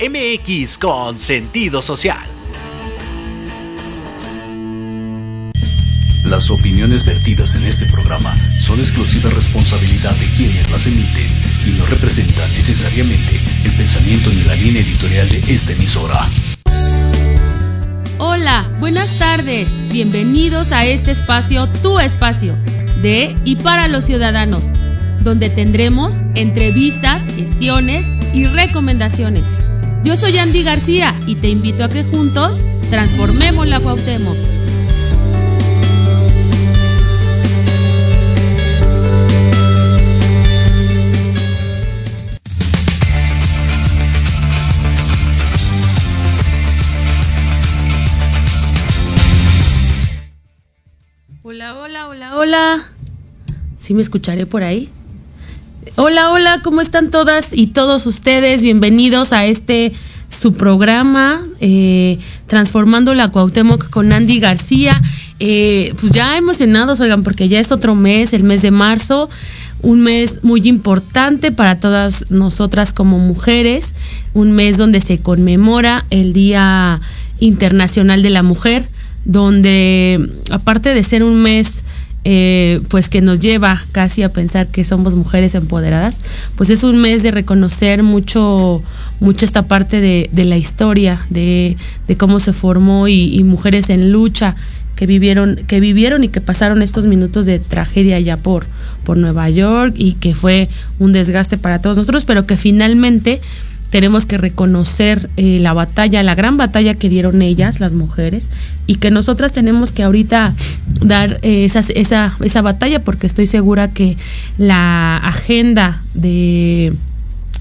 MX con sentido social. Las opiniones vertidas en este programa son exclusiva responsabilidad de quienes las emiten y no representan necesariamente el pensamiento ni la línea editorial de esta emisora. Hola, buenas tardes. Bienvenidos a este espacio, tu espacio, de y para los ciudadanos, donde tendremos entrevistas, gestiones y recomendaciones. Yo soy Andy García y te invito a que juntos transformemos la Cuauhtémoc. Hola, hola, hola, hola. ¿Sí me escucharé por ahí? Hola, hola, ¿cómo están todas y todos ustedes? Bienvenidos a este su programa eh, Transformando la Cuauhtémoc con Andy García. Eh, pues ya emocionados, oigan, porque ya es otro mes, el mes de marzo, un mes muy importante para todas nosotras como mujeres, un mes donde se conmemora el Día Internacional de la Mujer, donde aparte de ser un mes eh, pues que nos lleva casi a pensar que somos mujeres empoderadas, pues es un mes de reconocer mucho, mucho esta parte de, la historia, de, cómo se formó y, mujeres en lucha que vivieron, que vivieron y que pasaron estos minutos de tragedia ya por, por Nueva York y que fue un desgaste para todos nosotros, pero que finalmente tenemos que reconocer eh, la batalla, la gran batalla que dieron ellas, las mujeres, y que nosotras tenemos que ahorita dar eh, esa, esa batalla porque estoy segura que la agenda de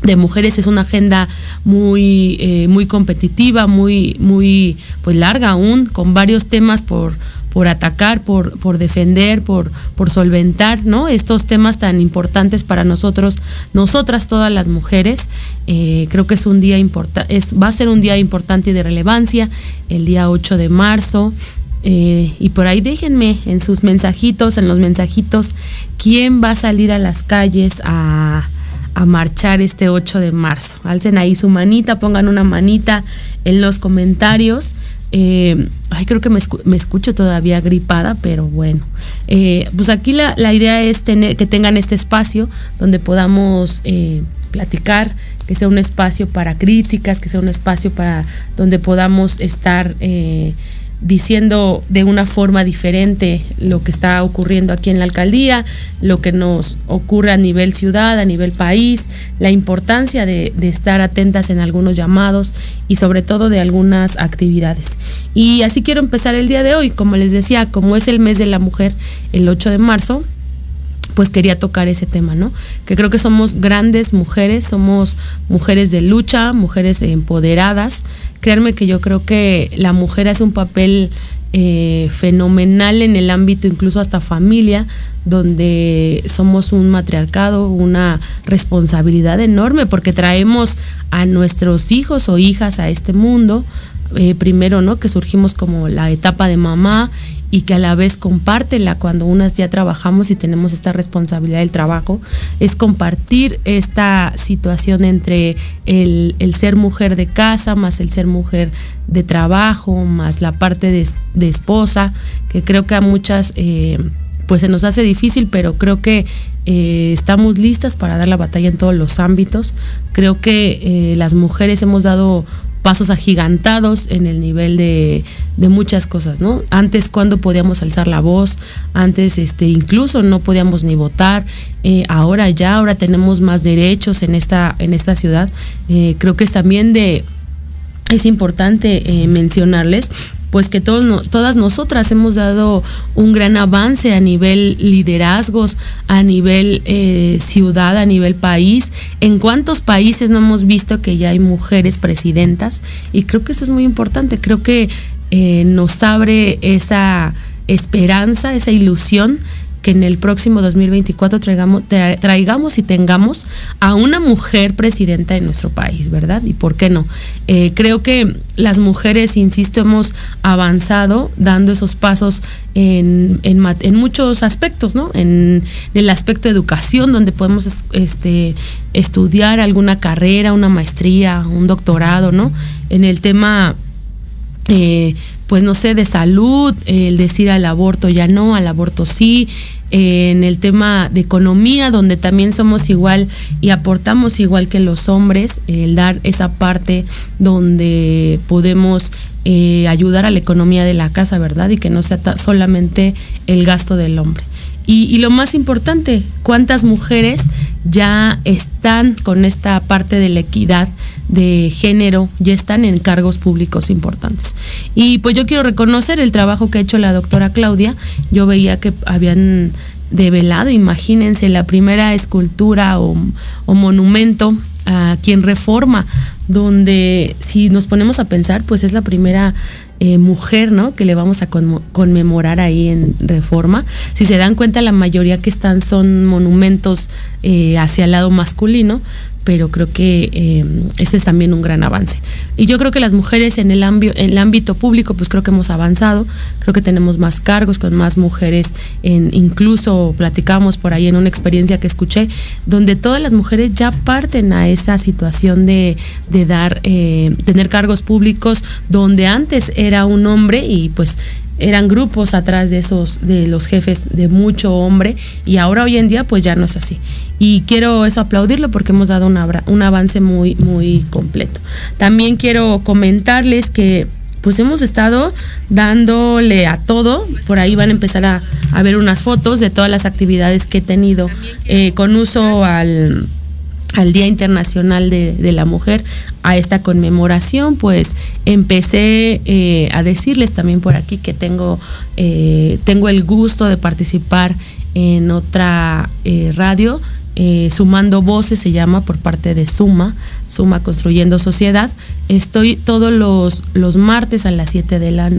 de mujeres es una agenda muy eh, muy competitiva muy muy pues larga aún con varios temas por por atacar, por, por defender, por, por solventar, ¿no? Estos temas tan importantes para nosotros, nosotras todas las mujeres. Eh, creo que es un día importante, va a ser un día importante y de relevancia, el día 8 de marzo. Eh, y por ahí déjenme en sus mensajitos, en los mensajitos, quién va a salir a las calles a, a marchar este 8 de marzo. Alcen ahí su manita, pongan una manita en los comentarios eh, ay, creo que me, escucho todavía gripada, pero bueno. Eh, pues aquí la, idea es tener, que tengan este espacio donde podamos eh, platicar, que sea un espacio para críticas, que sea un espacio para donde podamos estar diciendo de una forma diferente lo que está ocurriendo aquí en la alcaldía, lo que nos ocurre a nivel ciudad, a nivel país, la importancia de, estar atentas en algunos llamados y sobre todo de algunas actividades. Y así quiero empezar el día de hoy, como les decía, como es el mes de la mujer, el 8 de marzo, pues quería tocar ese tema, ¿no? Que creo que somos grandes mujeres, somos mujeres de lucha, mujeres empoderadas. Créanme que yo creo que la mujer hace un papel eh, fenomenal en el ámbito incluso hasta familia, donde somos un matriarcado, una responsabilidad enorme, porque traemos a nuestros hijos o hijas a este mundo, eh, primero, ¿no? Que surgimos como la etapa de mamá y que a la vez compártela cuando unas ya trabajamos y tenemos esta responsabilidad del trabajo, es compartir esta situación entre el, ser mujer de casa más el ser mujer de trabajo, más la parte de, esposa, que creo que a muchas eh, pues se nos hace difícil, pero creo que eh, estamos listas para dar la batalla en todos los ámbitos. Creo que eh, las mujeres hemos dado pasos agigantados en el nivel de, muchas cosas, ¿no? Antes cuando podíamos alzar la voz, antes este, incluso no podíamos ni votar, eh, ahora ya, ahora tenemos más derechos en esta, en esta ciudad. Eh, creo que es también de, es importante eh, mencionarles pues que todas nosotras hemos dado un gran avance a nivel liderazgos, a nivel eh, ciudad, a nivel país. ¿En cuántos países no hemos visto que ya hay mujeres presidentas? Y creo que eso es muy importante. Creo que eh, nos abre esa esperanza, esa ilusión que en el próximo 2024 traigamos, traigamos y tengamos a una mujer presidenta de nuestro país, ¿verdad? ¿Y por qué no? Eh, creo que las mujeres, insisto, hemos avanzado dando esos pasos en, en, muchos aspectos, ¿no? En, el aspecto de educación, donde podemos este, estudiar alguna carrera, una maestría, un doctorado, ¿no? En el tema... Eh, pues no sé, de salud, el decir al aborto ya no, al aborto sí, en el tema de economía, donde también somos igual y aportamos igual que los hombres, el dar esa parte donde podemos eh, ayudar a la economía de la casa, ¿verdad? Y que no sea solamente el gasto del hombre. Y, lo más importante, ¿cuántas mujeres ya están con esta parte de la equidad de género, ya están en cargos públicos importantes? Y pues yo quiero reconocer el trabajo que ha hecho la doctora Claudia. Yo veía que habían develado, imagínense, la primera escultura o, monumento a quien reforma, donde si nos ponemos a pensar, pues es la primera eh, mujer, ¿no? Que le vamos a conmemorar ahí en Reforma. Si se dan cuenta, la mayoría que están son monumentos eh, hacia el lado masculino, pero creo que eh, ese es también un gran avance. Y yo creo que las mujeres en el, en el ámbito público, pues creo que hemos avanzado, creo que tenemos más cargos con más mujeres, en, incluso platicamos por ahí en una experiencia que escuché, donde todas las mujeres ya parten a esa situación de, de dar, eh, tener cargos públicos, donde antes era un hombre y pues eran grupos atrás de esos, de los jefes de mucho hombre, y ahora hoy en día pues ya no es así. Y quiero eso aplaudirlo porque hemos dado un avance muy, muy completo. También quiero comentarles que pues hemos estado dándole a todo. Por ahí van a empezar a, ver unas fotos de todas las actividades que he tenido eh, con uso al al Día Internacional de, la Mujer, a esta conmemoración, pues empecé eh, a decirles también por aquí que tengo, eh, tengo el gusto de participar en otra eh, radio, Sumando Voces se llama por parte de Suma, Suma Construyendo Sociedad. Estoy todos los, los martes a las 7 de la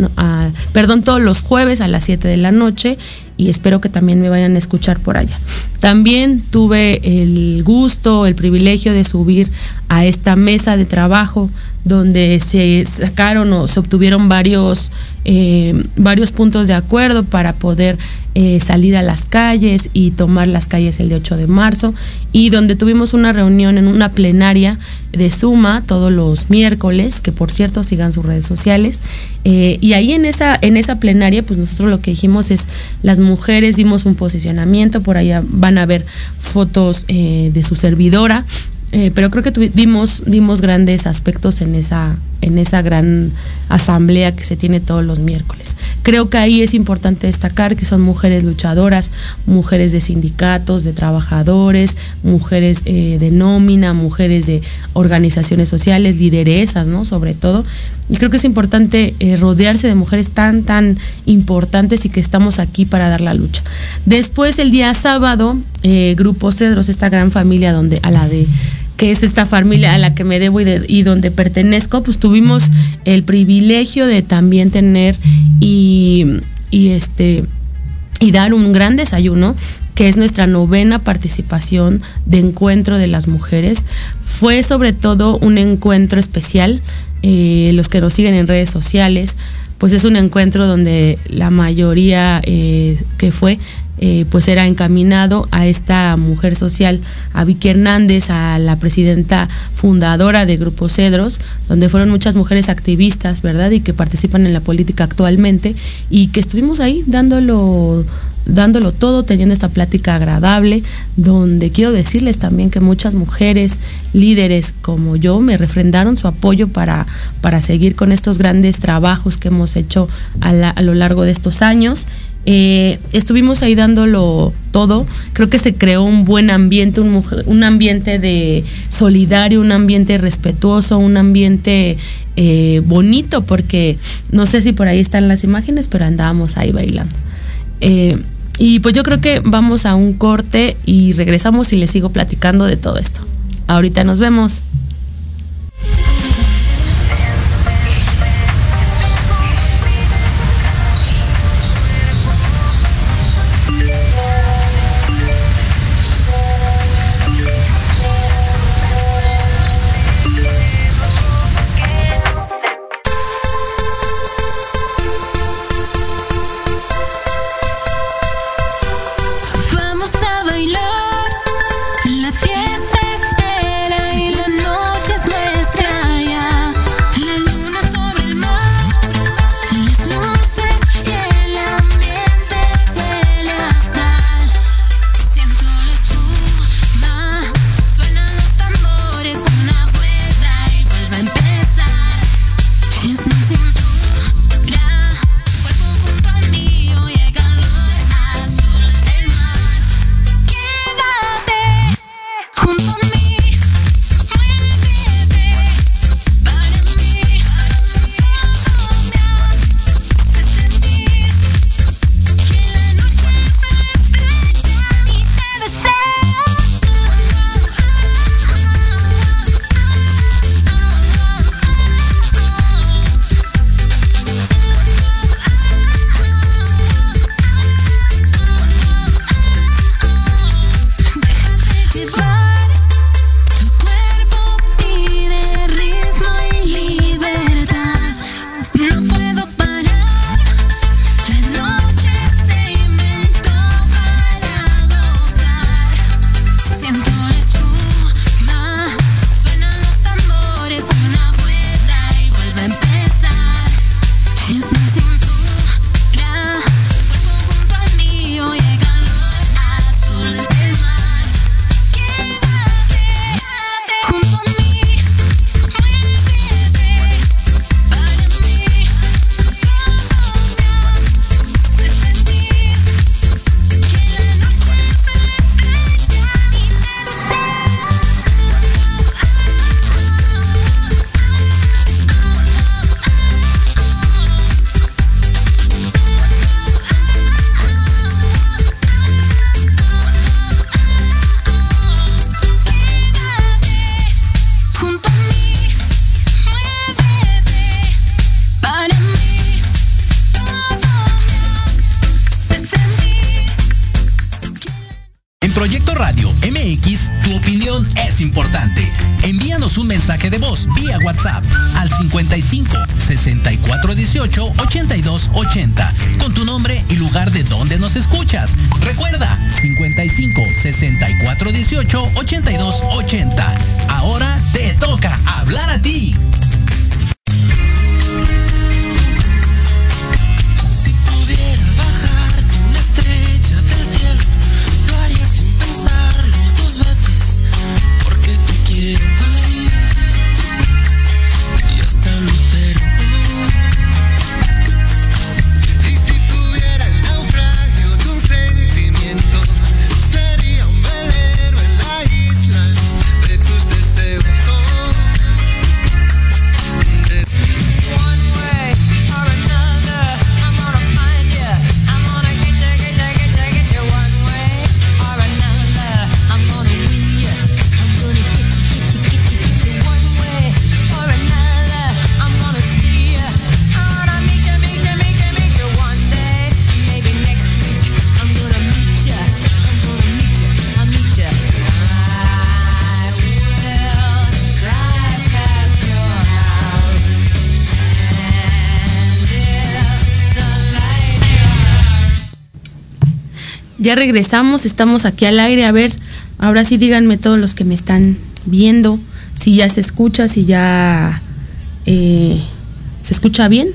perdón, todos los jueves a las 7 de la noche y espero que también me vayan a escuchar por allá. También tuve el gusto, el privilegio de subir a esta mesa de trabajo donde se sacaron o se obtuvieron varios, eh, varios puntos de acuerdo para poder eh, salir a las calles y tomar las calles el de 8 de marzo y donde tuvimos una reunión en una plenaria de Suma todos los miércoles, que por cierto sigan sus redes sociales. Eh, y ahí en esa, en esa plenaria, pues nosotros lo que dijimos es, las mujeres dimos un posicionamiento, por allá van a ver fotos eh, de su servidora, eh, pero creo que dimos, dimos grandes aspectos en esa, en esa gran asamblea que se tiene todos los miércoles. Creo que ahí es importante destacar que son mujeres luchadoras, mujeres de sindicatos, de trabajadores, mujeres eh, de nómina, mujeres de organizaciones sociales, lideresas, ¿no? Sobre todo. Y creo que es importante eh, rodearse de mujeres tan, tan importantes y que estamos aquí para dar la lucha. Después, el día sábado, Grupo Cedros, esta gran familia donde a la de que es esta familia a la que me debo y, donde pertenezco, pues tuvimos el privilegio de también tener y, este y dar un gran desayuno que es nuestra novena participación de encuentro de las mujeres. Fue sobre todo un encuentro especial, eh, los que nos siguen en redes sociales, pues es un encuentro donde la mayoría eh, que fue eh, pues era encaminado a esta mujer social, a Vicky Hernández, a la presidenta fundadora de Grupo Cedros, donde fueron muchas mujeres activistas, ¿verdad? Y que participan en la política actualmente y que estuvimos ahí dándolo dándolo todo, teniendo esta plática agradable, donde quiero decirles también que muchas mujeres líderes como yo me refrendaron su apoyo para, para seguir con estos grandes trabajos que hemos hecho a, a lo largo de estos años eh, estuvimos ahí dándolo todo. Creo que se creó un buen ambiente, un, ambiente de solidario, un ambiente respetuoso, un ambiente eh, bonito, porque no sé si por ahí están las imágenes, pero andábamos ahí bailando. Eh, y pues yo creo que vamos a un corte y regresamos y les sigo platicando de todo esto. Ahorita nos vemos. 6418-8280. Ahora te toca hablar a ti. Regresamos, estamos aquí al aire. A ver, ahora sí díganme todos los que me están viendo, si ya se escucha, si ya eh, se escucha bien.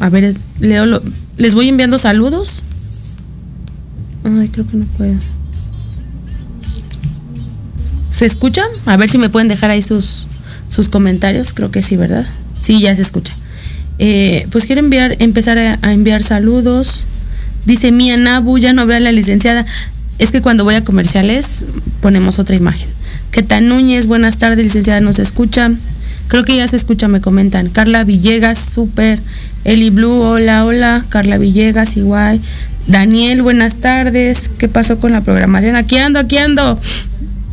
A ver, Leo, les voy enviando saludos. Ay, creo que no puedo. ¿Se escucha? A ver si me pueden dejar ahí sus, sus comentarios. Creo que sí, ¿verdad? Sí, ya se escucha. Eh, pues quiero enviar, empezar a enviar saludos. Dice Mía Nabu, ya no veo a la licenciada. Es que cuando voy a comerciales ponemos otra imagen. tal Núñez, buenas tardes, licenciada, ¿nos escucha? Creo que ya se escucha, me comentan. Carla Villegas, súper. Eli Blue, hola, hola. Carla Villegas, igual. Daniel, buenas tardes. ¿Qué pasó con la programación? Aquí ando, aquí ando.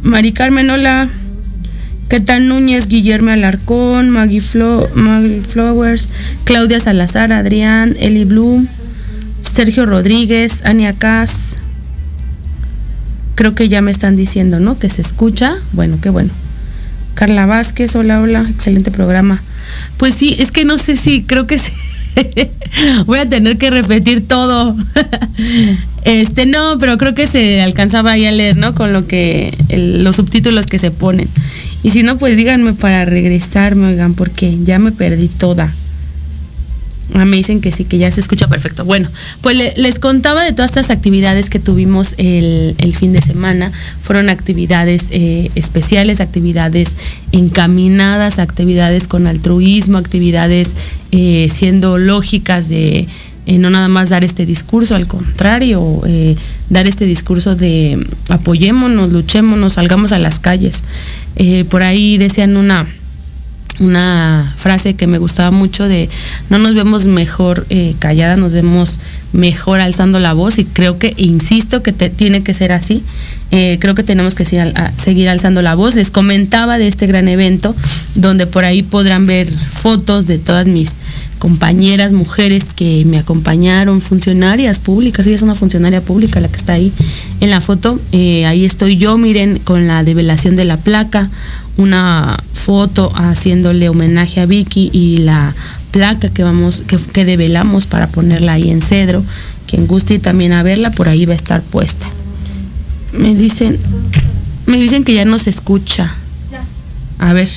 Mari Carmen, hola. ¿Qué tal Núñez, Guillermo Alarcón, Maggie, Maggie Flowers, Claudia Salazar, Adrián, Eli Blue. Sergio Rodríguez, Ania Cas. Creo que ya me están diciendo, ¿no? Que se escucha. Bueno, qué bueno. Carla Vázquez, hola, hola, excelente programa. Pues sí, es que no sé si, creo que. Voy a tener que repetir todo. este, no, pero creo que se alcanzaba ahí a leer, ¿no? Con lo que, los subtítulos que se ponen. Y si no, pues díganme para regresarme, oigan, porque ya me perdí toda. Ah, me dicen que sí, que ya se escucha perfecto. Bueno, pues les contaba de todas estas actividades que tuvimos el, fin de semana. Fueron actividades eh, especiales, actividades encaminadas, actividades con altruismo, actividades eh, siendo lógicas de eh, no nada más dar este discurso, al contrario, dar este discurso de apoyémonos, luchémonos, salgamos a las calles. por ahí decían una una frase que me gustaba mucho de no nos vemos mejor eh, callada, nos vemos mejor alzando la voz y creo que, insisto, que tiene que ser así. Eh, creo que tenemos que seguir, alzando la voz. Les comentaba de este gran evento donde por ahí podrán ver fotos de todas mis compañeras, mujeres que me acompañaron, funcionarias públicas, ella es una funcionaria pública la que está ahí en la foto, eh, ahí estoy yo, miren, con la develación de la placa, una foto haciéndole homenaje a Vicky y la placa que vamos que, que develamos para ponerla ahí en cedro. Quien guste y también a verla por ahí va a estar puesta. Me dicen me dicen que ya no se escucha. A ver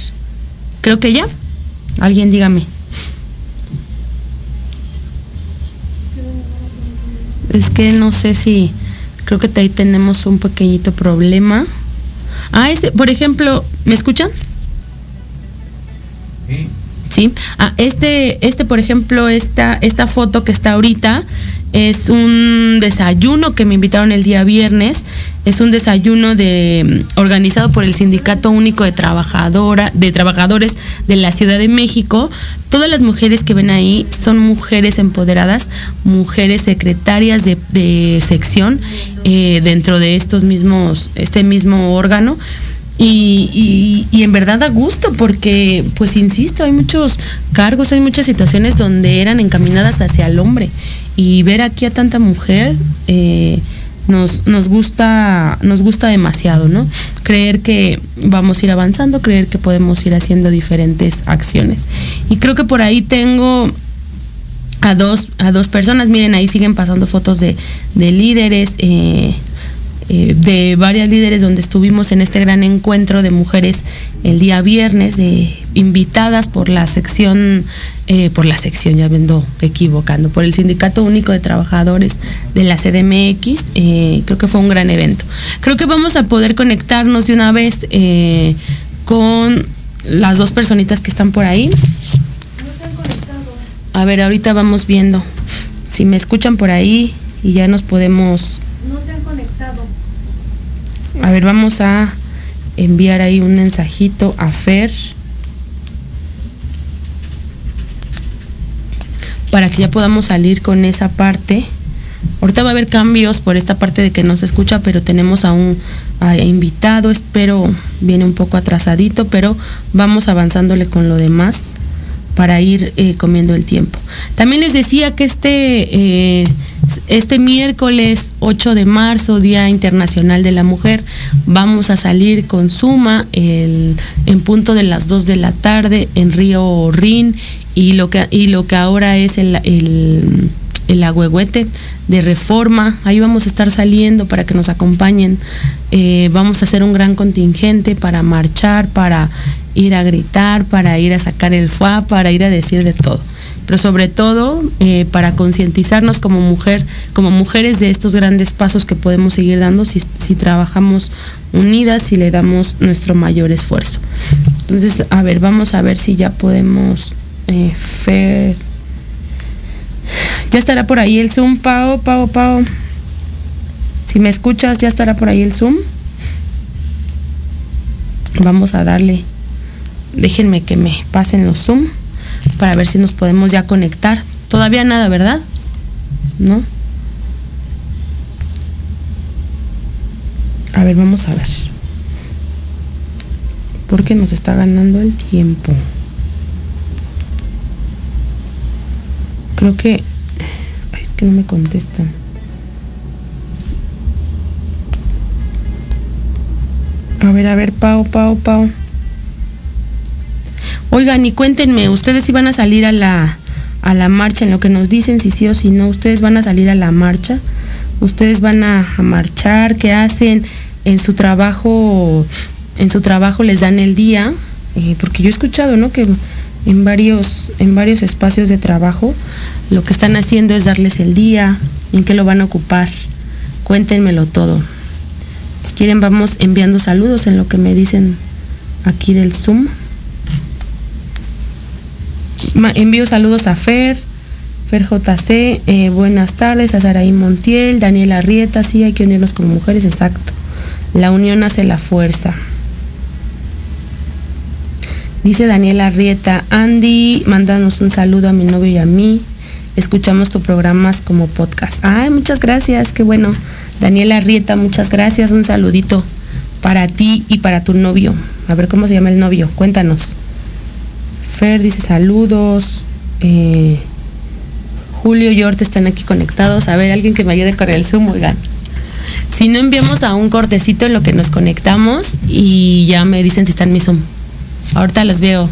creo que ya. Alguien dígame. Es que no sé si creo que ahí tenemos un pequeñito problema. Ah este por ejemplo me escuchan Sí. Ah, este, este, por ejemplo, esta, esta foto que está ahorita es un desayuno que me invitaron el día viernes. Es un desayuno de, organizado por el Sindicato Único de, Trabajadora, de Trabajadores de la Ciudad de México. Todas las mujeres que ven ahí son mujeres empoderadas, mujeres secretarias de, de sección eh, dentro de estos mismos, este mismo órgano. Y, y, y, en verdad da gusto porque, pues insisto, hay muchos cargos, hay muchas situaciones donde eran encaminadas hacia el hombre. Y ver aquí a tanta mujer eh, nos, nos, gusta, nos gusta demasiado, ¿no? Creer que vamos a ir avanzando, creer que podemos ir haciendo diferentes acciones. Y creo que por ahí tengo a dos, a dos personas, miren, ahí siguen pasando fotos de, de líderes. Eh, eh, de varias líderes donde estuvimos en este gran encuentro de mujeres el día viernes, de invitadas por la sección, eh, por la sección, ya vendo equivocando, por el Sindicato Único de Trabajadores de la CDMX. Eh, creo que fue un gran evento. Creo que vamos a poder conectarnos de una vez con las dos personitas que están por ahí. A ver, ahorita vamos viendo. Si me escuchan por ahí y ya nos podemos A ver, vamos a enviar ahí un mensajito a Fer. Para que ya podamos salir con esa parte. Ahorita va a haber cambios por esta parte de que no se escucha, pero tenemos a un invitado. Espero viene un poco atrasadito, pero vamos avanzándole con lo demás para ir eh, comiendo el tiempo. También les decía que este, eh, este miércoles 8 de marzo, Día Internacional de la Mujer, vamos a salir con Suma en punto de las 2 de la tarde en Río Rin y lo que, y lo que ahora es el, el el agüehuete de reforma. Ahí vamos a estar saliendo para que nos acompañen. Eh, vamos a hacer un gran contingente para marchar, para ir a gritar, para ir a sacar el FUA, para ir a decir de todo. Pero sobre todo eh, para concientizarnos como mujer, como mujeres de estos grandes pasos que podemos seguir dando si, si trabajamos unidas y le damos nuestro mayor esfuerzo. Entonces, a ver, vamos a ver si ya podemos. Eh, Fer, ya estará por ahí el Zoom, Pao, Pao, Pao. Si me escuchas, ya estará por ahí el Zoom. Vamos a darle. Déjenme que me pasen los Zoom para ver si nos podemos ya conectar. Todavía nada, ¿verdad? ¿No? A ver, vamos a ver. Porque nos está ganando el tiempo. Creo que es que no me contestan. A ver, a ver, Pau, Pau, Pau. Oigan, y cuéntenme, ¿ustedes iban a salir a la, a la marcha? En lo que nos dicen, si sí o si no, ¿ustedes van a salir a la marcha? ¿Ustedes van a, marchar? ¿Qué hacen? En su trabajo, en su trabajo les dan el día, eh, porque yo he escuchado, ¿no? Que en varios, en varios espacios de trabajo, lo que están haciendo es darles el día, en qué lo van a ocupar. Cuéntenmelo todo. Si quieren vamos enviando saludos en lo que me dicen aquí del Zoom. Envío saludos a Fer, Fer JC, eh, buenas tardes, a Saraí Montiel, Daniela Arrieta, sí, hay que unirnos como mujeres, exacto. La unión hace la fuerza. Dice Daniela Arrieta, Andy, mándanos un saludo a mi novio y a mí. Escuchamos tu programas como podcast. Ay, muchas gracias, qué bueno. Daniela Arrieta, muchas gracias. Un saludito para ti y para tu novio. A ver cómo se llama el novio, cuéntanos. Fer dice saludos. Eh, Julio y Orte están aquí conectados. A ver, alguien que me ayude con el Zoom, oigan. Si no enviamos a un cortecito en lo que nos conectamos y ya me dicen si está en mi Zoom. Ahorita los veo.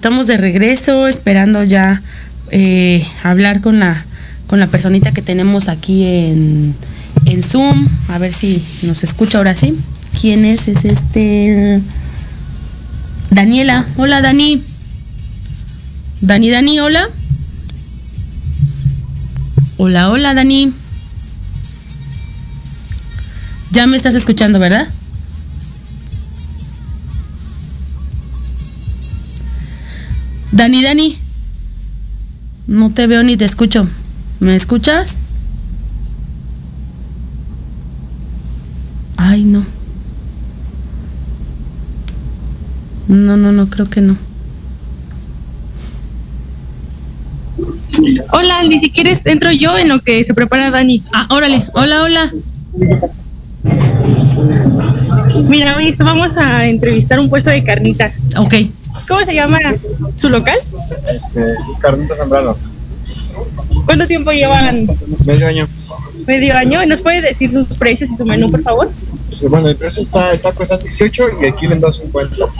Estamos de regreso esperando ya eh, hablar con la, con la personita que tenemos aquí en, en Zoom. A ver si nos escucha ahora sí. ¿Quién es? Es este... Daniela. Hola, Dani. Dani, Dani, hola. Hola, hola, Dani. Ya me estás escuchando, ¿verdad? Dani, Dani. No te veo ni te escucho. ¿Me escuchas? Ay, no. No, no, no, creo que no. Hola, ni si quieres entro yo en lo que se prepara Dani. Ah, órale. Hola, hola. Mira, Miss, vamos a entrevistar un puesto de carnitas. Ok. ¿Cómo se llama su local? Este, Carnita Zambrano. ¿Cuánto tiempo llevan? Medio año. Medio año. ¿Nos puede decir sus precios y su menú, por favor? Pues, bueno, el precio está, el taco está en 18 y el kilo en 2.50.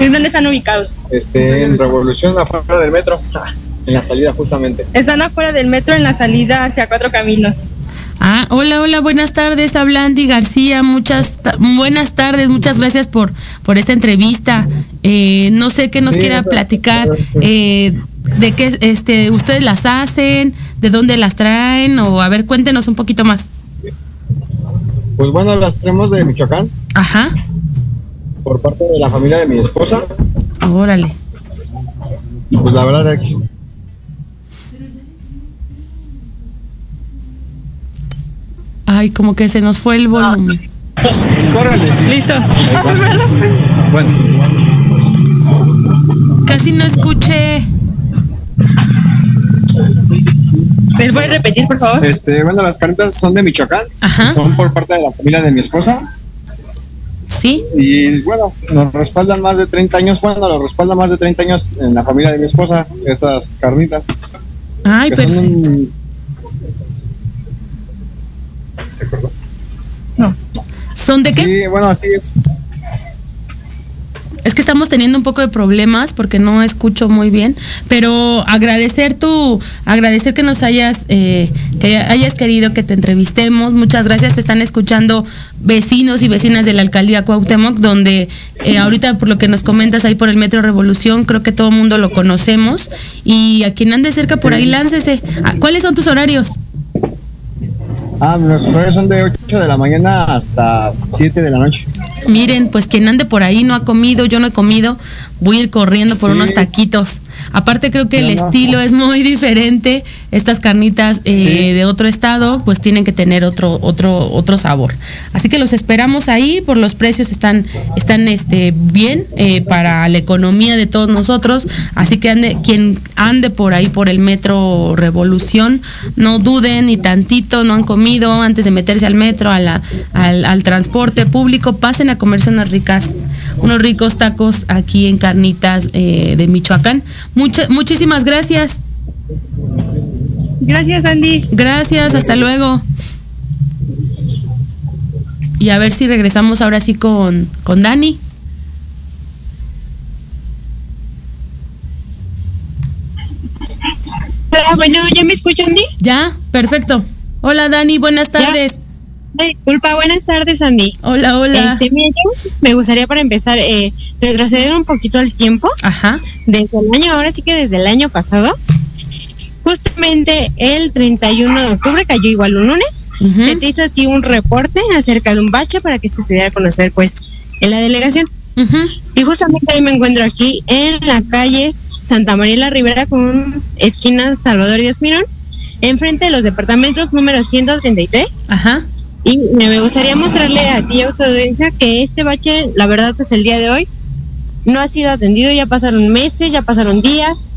¿En dónde están ubicados? Este, en Revolución, afuera del metro, en la salida justamente. Están afuera del metro en la salida hacia Cuatro Caminos. Ah, hola, hola, buenas tardes, habla Andy García, muchas buenas tardes, muchas gracias por, por esta entrevista. Eh, no sé qué nos Sí, quiera platicar, eh, de qué este, ustedes las hacen, de dónde las traen, o a ver, cuéntenos un poquito más. Pues bueno, las tenemos de Michoacán Ajá, por parte de la familia de mi esposa. órale. Y pues la verdad, aquí- Ay, como que se nos fue el volumen. córrele. Listo. Bueno, Casi no escuché. ¿Les voy a repetir, por favor? este, bueno, las carnitas son de Michoacán. Ajá, Son por parte de la familia de mi esposa. sí. Y bueno, nos respaldan más de 30 años. Bueno, nos respaldan más de 30 años en la familia de mi esposa, estas carnitas. Ay, que son perfecto. un- ¿Se acordó? No. ¿Son de qué? Sí, bueno, así es. Es que estamos teniendo un poco de problemas porque no escucho muy bien, pero agradecer tu, agradecer que nos hayas, eh, que hayas querido que te entrevistemos. Muchas gracias. Te están escuchando vecinos y vecinas de la alcaldía Cuauhtémoc, donde eh, ahorita por lo que nos comentas ahí por el Metro Revolución, creo que todo el mundo lo conocemos y a quien ande cerca por ahí láncese. Ah, ¿Cuáles son tus horarios? Ah, nuestros horarios son de 8 de la mañana hasta 7 de la noche. Miren, pues quien ande por ahí no ha comido, yo no he comido, voy a ir corriendo por Sí. unos taquitos. Aparte creo que el no. estilo es muy diferente. Estas carnitas eh, Sí. de otro estado, pues tienen que tener otro otro otro sabor. Así que los esperamos ahí. Por los precios están están este bien eh, para la economía de todos nosotros. Así que ande quien ande por ahí por el metro Revolución, no duden ni tantito, no han comido antes de meterse al metro, a la- al, al transporte público, pasen a comerse unas ricas unos ricos tacos aquí en Carnitas eh, de Michoacán. Mucha- muchísimas gracias. Gracias, Andy. Gracias, hasta luego. Y a ver si regresamos ahora sí con, con Dani. Ah, bueno, ¿ya me escuchan, Andy? Ya, perfecto. Hola Dani, buenas tardes. Disculpa, buenas tardes, Andy. Hola, hola. Este, mira, me gustaría para empezar eh, retroceder un poquito al tiempo, Ajá. desde el año, ahora sí que desde el año pasado, justamente el 31 de octubre cayó igual un lunes, se te hizo a ti un reporte acerca de un bache para que se se diera a conocer pues en la delegación. ujú. Y justamente ahí me encuentro aquí en la calle Santa María la Ribera con esquina Salvador Díaz Mirón, enfrente de los departamentos número 133. Ajá. Y me gustaría mostrarle a ti, a tu audiencia, que este bache, la verdad es el día de hoy, no ha sido atendido, ya pasaron meses, ya pasaron días,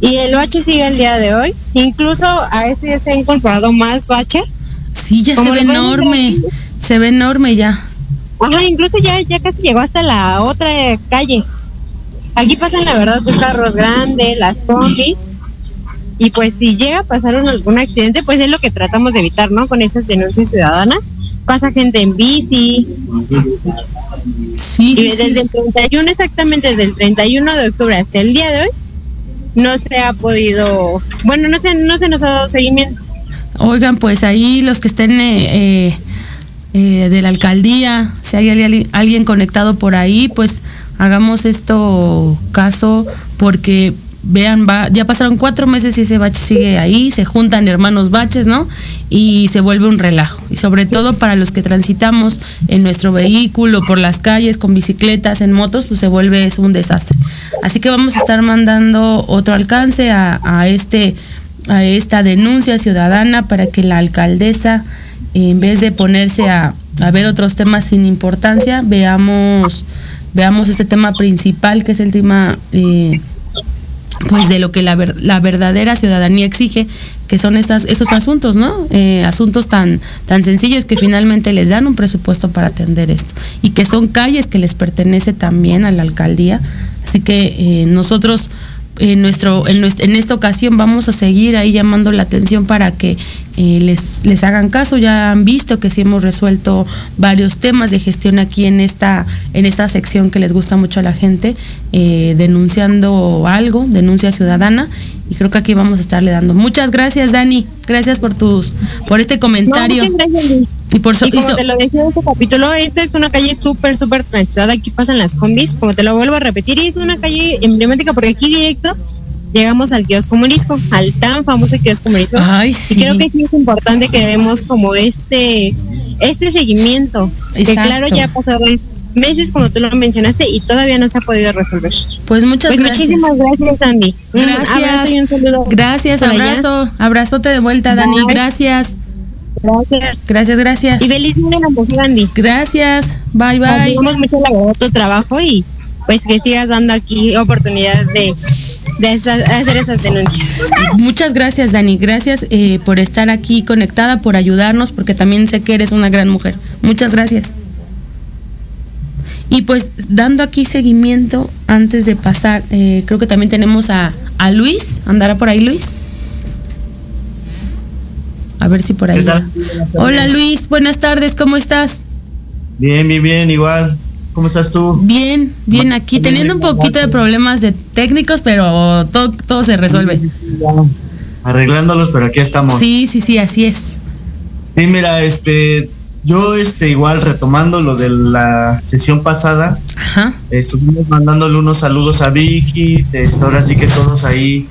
y el bache sigue el día de hoy. Incluso a ese ya se han incorporado más baches. Sí, ya se ve enorme. Se ve enorme ya. Ajá, incluso ya, ya casi llegó hasta la otra calle. Aquí pasan, la verdad, los carros grandes, las combis. Y pues si llega a pasar un, algún accidente, pues es lo que tratamos de evitar, ¿no? Con esas denuncias ciudadanas. Pasa gente en bici, Sí, y desde sí. el 31, exactamente desde el 31 de octubre hasta el día de hoy, no se ha podido, bueno, no se, no se nos ha dado seguimiento. Oigan, pues ahí los que estén eh, eh, eh, de la alcaldía, si hay alguien, alguien conectado por ahí, pues hagamos esto caso porque vean, va, ya pasaron cuatro meses y ese bache sigue ahí, se juntan hermanos baches, ¿no? Y se vuelve un relajo. Y sobre todo para los que transitamos en nuestro vehículo, por las calles, con bicicletas, en motos, pues se vuelve eso un desastre. Así que vamos a estar mandando otro alcance a, a este a esta denuncia ciudadana para que la alcaldesa, en vez de ponerse a, a ver otros temas sin importancia, veamos, veamos este tema principal, que es el tema eh, pues de lo que la, la verdadera ciudadanía exige, que son estos asuntos, ¿no? Eh, asuntos tan, tan sencillos que finalmente les dan un presupuesto para atender esto. Y que son calles que les pertenece también a la alcaldía. Así que eh, nosotros en nuestro en, en esta ocasión vamos a seguir ahí llamando la atención para que eh, les, les hagan caso. Ya han visto que sí hemos resuelto varios temas de gestión aquí en esta, en esta sección que les gusta mucho a la gente, eh, denunciando algo, denuncia ciudadana. Y creo que aquí vamos a estarle dando. Muchas gracias, Dani. Gracias por tus, por este No, comentario. muchas gracias. Y por so- Y y como te lo decía en este capítulo, esta es una calle súper, súper transitada. Aquí pasan las combis, como te lo vuelvo a repetir. Y es una calle emblemática porque aquí directo llegamos al kiosco Morisco, al tan famoso kiosco Morisco. Ay, Y creo que sí es importante que demos como este este seguimiento. Que claro, ya pasaron meses, como tú lo mencionaste, y todavía no se ha podido resolver. Pues muchas Pues gracias. muchísimas gracias, Andy. Un Gracias. abrazo y un saludo. Gracias, por allá. abrazo, abrazote de vuelta, Dani. Bye. Gracias, Gracias. gracias, gracias. Y feliz día Andy. Gracias, bye, bye. Admiramos mucho la verdad tu trabajo y pues que sigas dando aquí oportunidad de, de hacer esas denuncias. Muchas gracias, Dani. Gracias eh, por estar aquí conectada, por ayudarnos, porque también sé que eres una gran mujer. Muchas gracias. Y pues dando aquí seguimiento, antes de pasar, eh, creo que también tenemos a, a Luis. ¿Andará por ahí Luis? A ver si por ahí. Hola Luis, buenas tardes, ¿cómo estás? Bien, bien, bien, igual. ¿Cómo estás tú? Bien, bien aquí, teniendo un poquito de problemas de técnicos, pero todo, todo se resuelve. Arreglándolos, pero aquí estamos. Sí, sí, sí, así es. Sí, mira, este, yo, este, igual retomando lo de la sesión pasada, Ajá. estuvimos mandándole unos saludos a Vicky, este, ahora sí que todos ahí,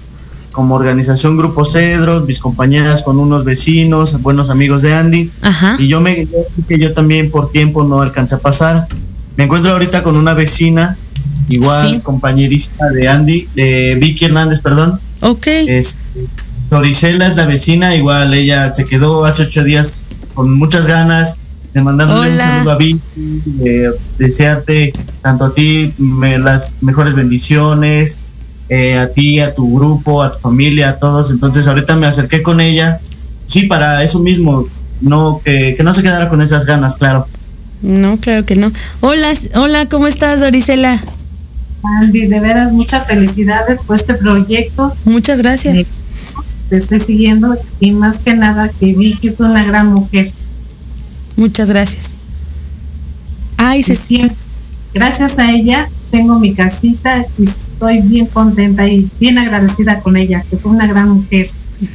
como organización Grupo Cedros, mis compañeras con unos vecinos, buenos amigos de Andy, Ajá. y yo me que yo también por tiempo no alcancé a pasar. Me encuentro ahorita con una vecina, igual Sí. compañerista de Andy, de Vicky Hernández, perdón. Ok. Este, Dorisela es la vecina, igual ella se quedó hace ocho días con muchas ganas de mandarle un saludo a Vicky, de desearte tanto a ti me- las mejores bendiciones, eh, a ti, a tu grupo, a tu familia, a todos. Entonces ahorita me acerqué con ella, sí, para eso mismo, no que, que no se quedara con esas ganas, claro. No, claro que no. Hola, hola, ¿cómo estás, Dorisela? Andy, de veras muchas felicidades por este proyecto. Muchas gracias. Te estoy siguiendo y más que nada que vi que fue una gran mujer. Muchas gracias. Ay, se, siempre, gracias a ella tengo mi casita y estoy bien contenta y bien agradecida con ella, que fue una gran mujer.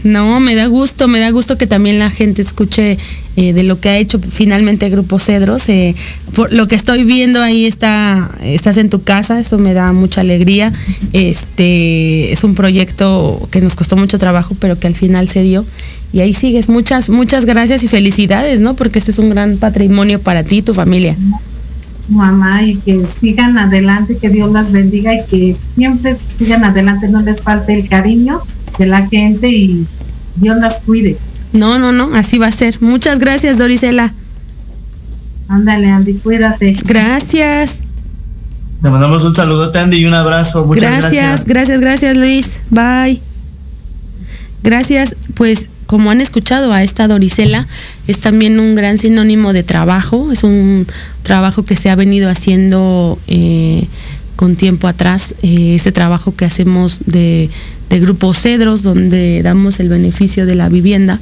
no, me da gusto, me da gusto que también la gente escuche eh, de lo que ha hecho finalmente Grupo Cedros. eh, por lo que estoy viendo ahí está, estás en tu casa, eso me da mucha alegría. Este es un proyecto que nos costó mucho trabajo, pero que al final se dio. Y ahí sigues. Muchas, muchas gracias y felicidades, ¿no? Porque este es un gran patrimonio para ti y tu familia. Mamá, y que sigan adelante, que Dios las bendiga y que siempre sigan adelante, no les falte el cariño de la gente y Dios las cuide. No, no, no, así va a ser. Muchas gracias, Dorisela. Ándale, Andy, cuídate. Gracias. Te mandamos un saludote, Andy, y un abrazo. Muchas gracias, gracias. gracias, gracias, Luis. Bye. Gracias, pues como han escuchado a esta Dorisela, es también un gran sinónimo de trabajo, es un trabajo que se ha venido haciendo eh, con tiempo atrás, eh, este trabajo que hacemos de, Grupo Cedros, donde damos el beneficio de la vivienda.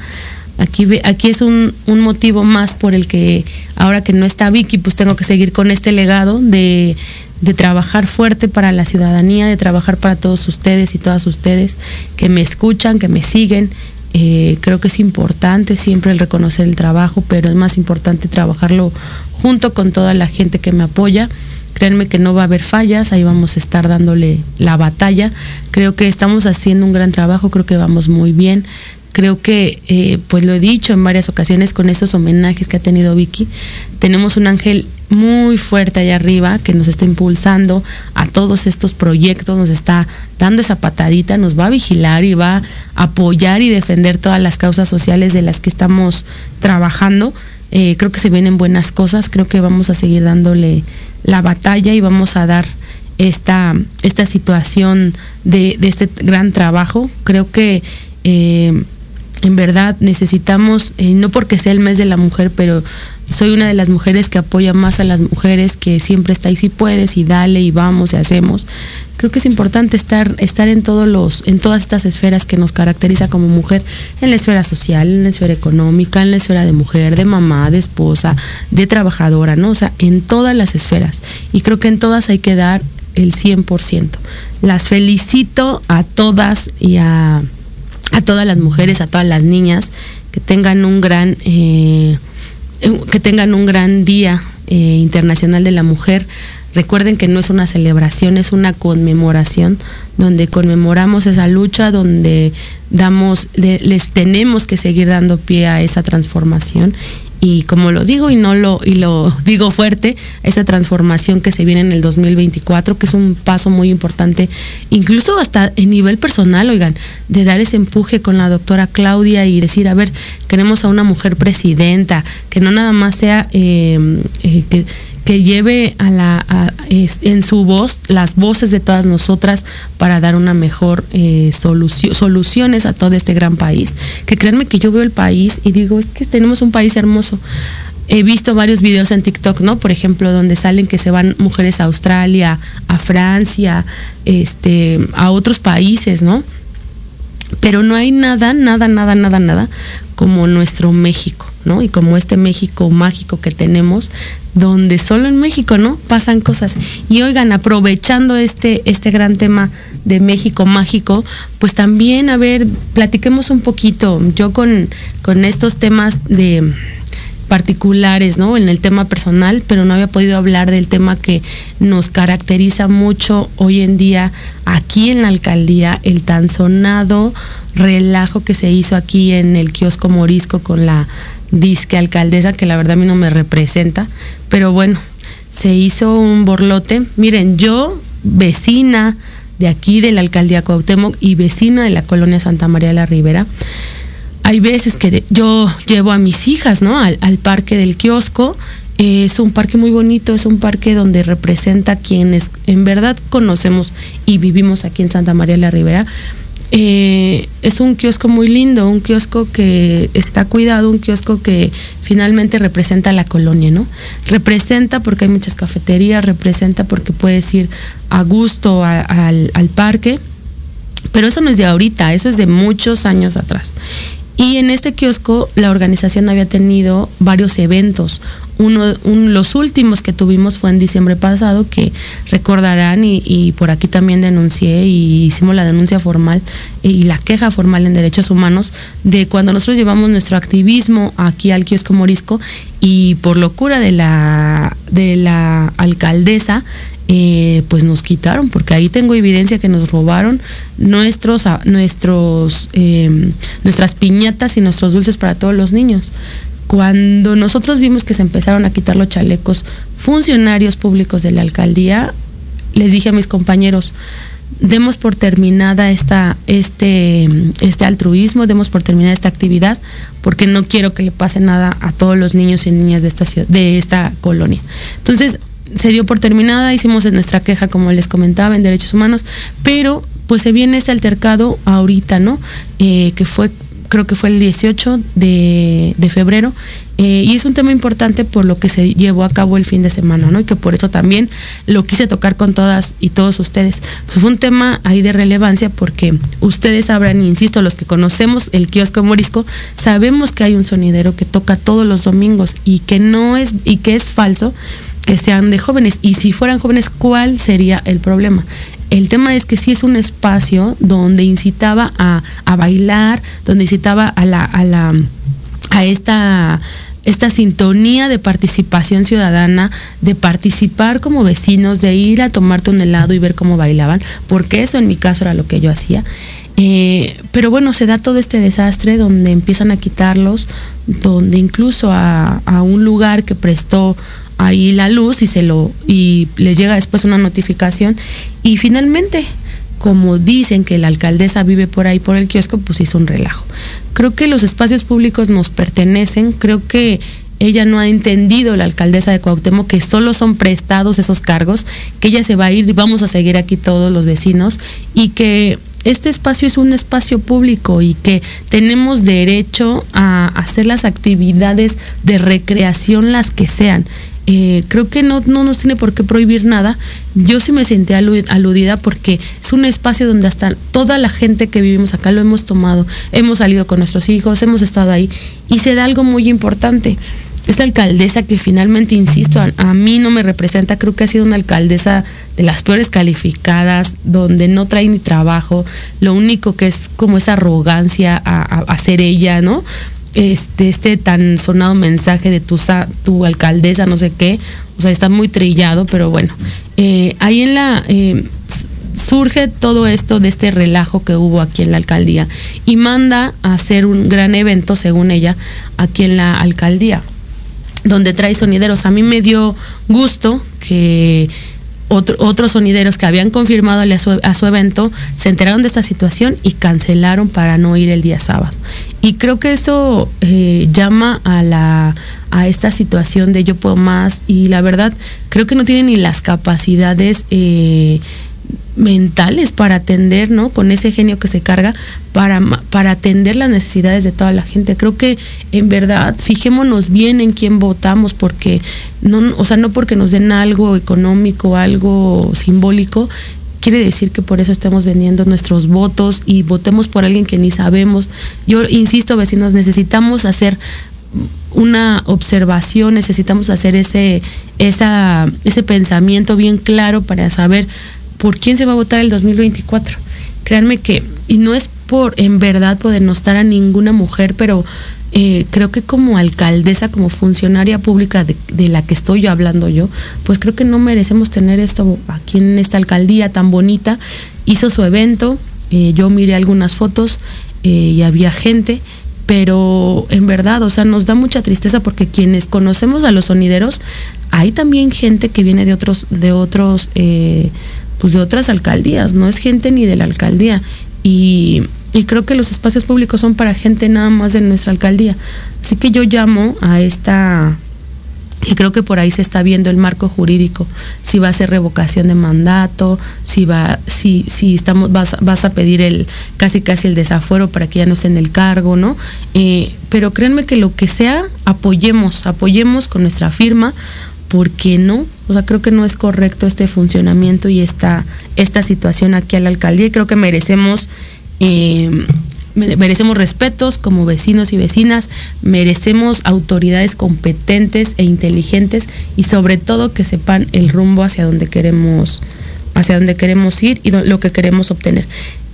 Aquí, aquí es un, motivo más por el que ahora que no está Vicky, pues tengo que seguir con este legado de trabajar fuerte para la ciudadanía, de trabajar para todos ustedes y todas ustedes que me escuchan, que me siguen. Eh, creo que es importante siempre el reconocer el trabajo, pero es más importante trabajarlo junto con toda la gente que me apoya. Créanme que no va a haber fallas, ahí vamos a estar dándole la batalla. Creo que estamos haciendo un gran trabajo, creo que vamos muy bien. Creo que, eh, pues lo he dicho en varias ocasiones con estos homenajes que ha tenido Vicky, tenemos un ángel muy fuerte allá arriba que nos está impulsando a todos estos proyectos, nos está dando esa patadita, nos va a vigilar y va a apoyar y defender todas las causas sociales de las que estamos trabajando. Eh, creo que se vienen buenas cosas, creo que vamos a seguir dándole la batalla y vamos a dar esta, esta situación de, este gran trabajo. Creo que eh, en verdad necesitamos, eh, no porque sea el mes de la mujer, pero soy una de las mujeres que apoya más a las mujeres, que siempre está ahí si puedes y dale y vamos y hacemos. Creo que es importante estar, estar en todos los, en todas estas esferas que nos caracteriza como mujer, en la esfera social, en la esfera económica, en la esfera de mujer, de mamá, de esposa, de trabajadora, ¿no? O sea, en todas las esferas. Y creo que en todas hay que dar el 100%. Las felicito a todas y a, a todas las mujeres, a todas las niñas, que tengan un gran eh, que tengan un gran día eh, internacional de la mujer. Recuerden que no es una celebración, es una conmemoración donde conmemoramos esa lucha, donde damos, les tenemos que seguir dando pie a esa transformación y como lo digo y no lo y lo digo fuerte, esa transformación que se viene en el 2024, que es un paso muy importante, incluso hasta en nivel personal, oigan, de dar ese empuje con la doctora Claudia y decir, a ver, queremos a una mujer presidenta, que no nada más sea eh, eh, que lleve en su voz las voces de todas nosotras para dar una mejor eh, solución, soluciones a todo este gran país. Que créanme que yo veo el país y digo, es que tenemos un país hermoso. He visto varios videos en TikTok, ¿no? Por ejemplo, donde salen que se van mujeres a Australia, a Francia, este, a otros países, ¿no? Pero no hay nada, nada, nada, nada, nada como nuestro México, ¿no? Y como este México mágico que tenemos, donde solo en México, ¿no? Pasan cosas. Y oigan, aprovechando este, este gran tema de México mágico, pues también, a ver, platiquemos un poquito. Yo con, con estos temas de particulares, ¿no? En el tema personal, pero no había podido hablar del tema que nos caracteriza mucho hoy en día aquí en la alcaldía, el tan sonado relajo que se hizo aquí en el kiosco Morisco con la disque alcaldesa, que la verdad a mí no me representa, pero bueno, se hizo un borlote. Miren, yo, vecina de aquí de la alcaldía Cuauhtémoc y vecina de la colonia Santa María de la Ribera, hay veces que yo llevo a mis hijas, ¿no? Al, parque del kiosco. es un parque muy bonito, es un parque donde representa quienes en verdad conocemos y vivimos aquí en Santa María la Ribera eh, es un kiosco muy lindo, un kiosco que está cuidado, un kiosco que finalmente representa la colonia, ¿no? Representa porque hay muchas cafeterías, representa porque puedes ir a gusto al parque, pero eso no es de ahorita, eso es de muchos años atrás. Y en este kiosco la organización había tenido varios eventos. Uno, los últimos que tuvimos fue en diciembre pasado, que recordarán y, por aquí también denuncié y hicimos la denuncia formal y la queja formal en derechos humanos de cuando nosotros llevamos nuestro activismo aquí al kiosco Morisco y por locura de la, de la alcaldesa eh, pues nos quitaron, porque ahí tengo evidencia que nos robaron nuestros, nuestros, em, nuestras piñatas y nuestros dulces para todos los niños. Cuando nosotros vimos que se empezaron a quitar los chalecos funcionarios públicos de la alcaldía, les dije a mis compañeros, demos por terminada esta, este, este altruismo, demos por terminada esta actividad, porque no quiero que le pase nada a todos los niños y niñas de esta, de esta colonia. Entonces, se dio por terminada, hicimos nuestra queja, como les comentaba, en derechos humanos, pero pues se viene ese altercado ahorita, ¿no? Eh, que fue creo que fue el 18 de, de febrero, eh, y es un tema importante por lo que se llevó a cabo el fin de semana, ¿no? Y que por eso también lo quise tocar con todas y todos ustedes. Pues fue un tema ahí de relevancia porque ustedes sabrán, insisto, los que conocemos el kiosco morisco, sabemos que hay un sonidero que toca todos los domingos y que no es, y que es falso que sean de jóvenes. Y si fueran jóvenes, ¿cuál sería el problema? El tema es que sí es un espacio donde incitaba a, a bailar, donde incitaba a la, a la, a esta esta sintonía de participación ciudadana, de participar como vecinos, de ir a tomarte un helado y ver cómo bailaban, porque eso en mi caso era lo que yo hacía. Eh, pero bueno, se da todo este desastre donde empiezan a quitarlos, donde incluso a, a un lugar que prestó ahí la luz y se lo y les llega después una notificación y finalmente como dicen que la alcaldesa vive por ahí por el kiosco, pues hizo un relajo. Creo que los espacios públicos nos pertenecen, creo que ella no ha entendido la alcaldesa de Cuauhtémoc que solo son prestados esos cargos, que ella se va a ir y vamos a seguir aquí todos los vecinos y que este espacio es un espacio público y que tenemos derecho a hacer las actividades de recreación las que sean. Eh, creo que no, no nos tiene por qué prohibir nada. Yo sí me sentí aludida porque es un espacio donde hasta toda la gente que vivimos acá lo hemos tomado, hemos salido con nuestros hijos, hemos estado ahí y se da algo muy importante. Esta alcaldesa que finalmente, insisto, a, mí no me representa, creo que ha sido una alcaldesa de las peores calificadas, donde no trae ni trabajo, lo único que es como esa arrogancia a, a ser ella, ¿no? Este, este tan sonado mensaje de tu, tu alcaldesa, no sé qué, o sea, está muy trillado, pero bueno, eh, ahí en la... Eh, surge todo esto de este relajo que hubo aquí en la alcaldía y manda a hacer un gran evento, según ella, aquí en la alcaldía, donde trae sonideros. A mí me dio gusto que otros sonideros que habían confirmado a su, a su, evento se enteraron de esta situación y cancelaron para no ir el día sábado. Y creo que eso eh, llama a la a esta situación de yo puedo más y la verdad creo que no tienen ni las capacidades eh, mentales para atender, ¿no? Con ese genio que se carga para, para atender las necesidades de toda la gente. Creo que en verdad fijémonos bien en quién votamos porque no, o sea, no porque nos den algo económico, algo simbólico, quiere decir que por eso estemos vendiendo nuestros votos y votemos por alguien que ni sabemos. Yo insisto, vecinos, necesitamos hacer una observación, necesitamos hacer ese, esa, ese pensamiento bien claro para saber por quién se va a votar el 2024. Créanme que, y no es por en verdad poder estar a ninguna mujer, pero eh, creo que como alcaldesa, como funcionaria pública de, la que estoy yo hablando yo, pues creo que no merecemos tener esto aquí en esta alcaldía tan bonita. Hizo su evento, eh, yo miré algunas fotos eh, y había gente, pero en verdad, o sea, nos da mucha tristeza porque quienes conocemos a los sonideros, hay también gente que viene de otros, de otros pues de otras alcaldías, no es gente ni de la alcaldía. Y, creo que los espacios públicos son para gente nada más de nuestra alcaldía. Así que yo llamo a esta, y creo que por ahí se está viendo el marco jurídico, si va a ser revocación de mandato, si va, si, si estamos, vas, vas a pedir el casi casi el desafuero para que ya no esté en el cargo, ¿no? Eh, pero créanme que lo que sea, apoyemos, apoyemos con nuestra firma ¿por qué no? O sea, creo que no es correcto este funcionamiento y esta, esta situación aquí a la alcaldía y creo que merecemos, eh, merecemos respetos como vecinos y vecinas, merecemos autoridades competentes e inteligentes y sobre todo que sepan el rumbo hacia donde queremos, hacia donde queremos ir y lo que queremos obtener.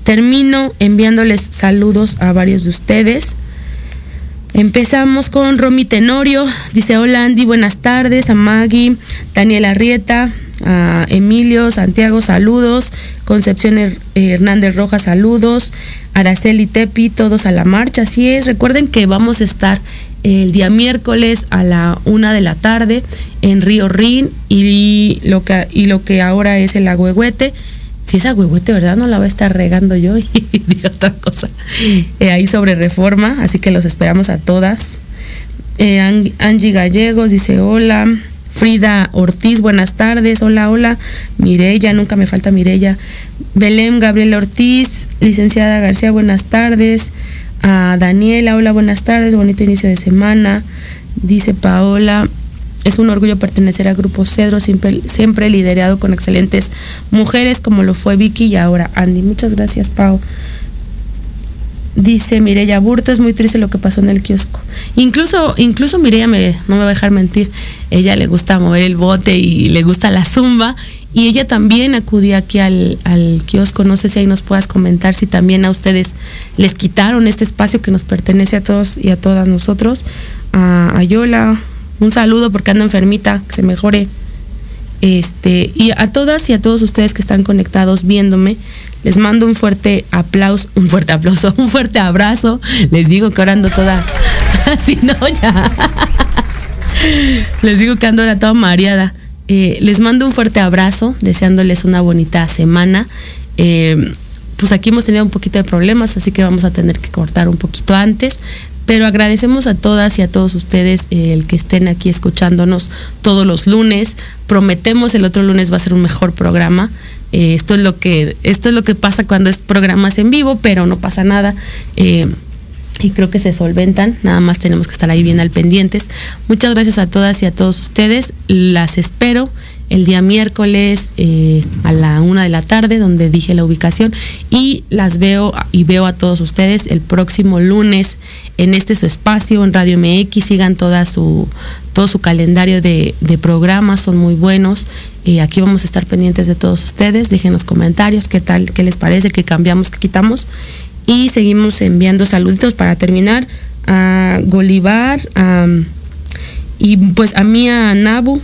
Termino enviándoles saludos a varios de ustedes. Empezamos con Romy Tenorio, dice hola Andy, buenas tardes, a Maggie, Daniela Arrieta, a Emilio, Santiago, saludos, Concepción Hernández Rojas, saludos, Araceli Tepi, todos a la marcha, así es, recuerden que vamos a estar el día miércoles a la una de la tarde en Río Rin y lo que, y lo que ahora es el Agüehuete si esa huehuete, ¿verdad? No la voy a estar regando yo y de otra cosa. Eh, ahí sobre reforma, así que los esperamos a todas. Eh, Angie Gallegos dice hola. Frida Ortiz, buenas tardes. Hola, hola. Mirella, nunca me falta Mirella. Belén Gabriela Ortiz, licenciada García, buenas tardes. A Daniela, hola, buenas tardes, bonito inicio de semana. Dice Paola, es un orgullo pertenecer al Grupo Cedro, siempre, siempre liderado con excelentes mujeres como lo fue Vicky y ahora Andy. Muchas gracias, Pau. Dice Mireya Burto, es muy triste lo que pasó en el kiosco. Incluso, incluso Mireya me, no me va a dejar mentir, ella le gusta mover el bote y le gusta la zumba. Y ella también acudía aquí al, al kiosco. No sé si ahí nos puedas comentar si también a ustedes les quitaron este espacio que nos pertenece a todos y a todas nosotros. A Ayola, un saludo porque anda enfermita, que se mejore. Este, y a todas y a todos ustedes que están conectados viéndome, les mando un fuerte aplauso, un fuerte aplauso, un fuerte abrazo. Les digo que ahora ando toda así, no, ya. Les digo que ando ahora toda mareada. Eh, les mando un fuerte abrazo, deseándoles una bonita semana. Eh, pues aquí hemos tenido un poquito de problemas, así que vamos a tener que cortar un poquito antes. Pero agradecemos a todas y a todos ustedes eh, el que estén aquí escuchándonos todos los lunes. Prometemos el otro lunes va a ser un mejor programa. Eh, esto es lo que esto es lo que pasa cuando es programas en vivo, pero no pasa nada. Eh, y creo que se solventan, nada más tenemos que estar ahí bien al pendientes. Muchas gracias a todas y a todos ustedes. Las espero el día miércoles eh, a la una de la tarde, donde dije la ubicación, y las veo y veo a todos ustedes el próximo lunes en este su espacio, en Radio MX, sigan toda su, todo su calendario de, programas, son muy buenos. y aquí vamos a estar pendientes de todos ustedes, dejen los comentarios, qué tal, qué les parece, qué cambiamos, qué quitamos. Y seguimos enviando saluditos para terminar a Golivar, y pues a mí a Nabu,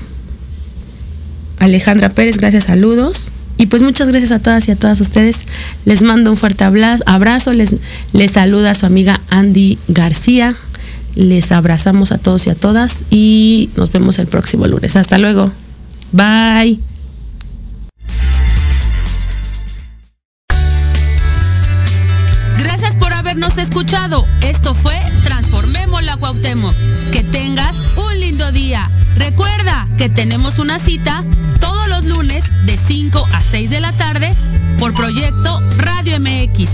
Alejandra Pérez, gracias, saludos. Y pues muchas gracias a todas y a todas ustedes. Les mando un fuerte abrazo. Les, les saluda a su amiga Andy García. Les abrazamos a todos y a todas y nos vemos el próximo lunes. Hasta luego. Bye. Gracias por habernos escuchado. Esto fue Transformemos la Cuauhtémoc. Que tenemos una cita todos los lunes de 5 a 6 de la tarde por Proyecto Radio MX.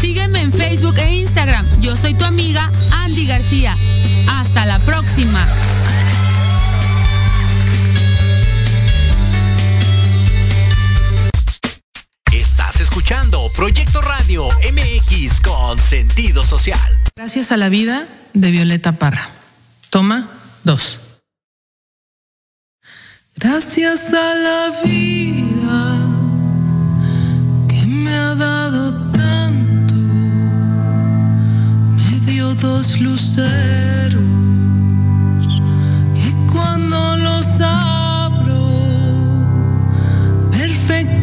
Sígueme en Facebook e Instagram. Yo soy tu amiga Andy García. Hasta la próxima. Estás escuchando Proyecto Radio MX con sentido social. Gracias a la vida de Violeta Parra. Toma dos. Gracias a la vida que me ha dado tanto, me dio dos luceros que cuando los abro, perfecto.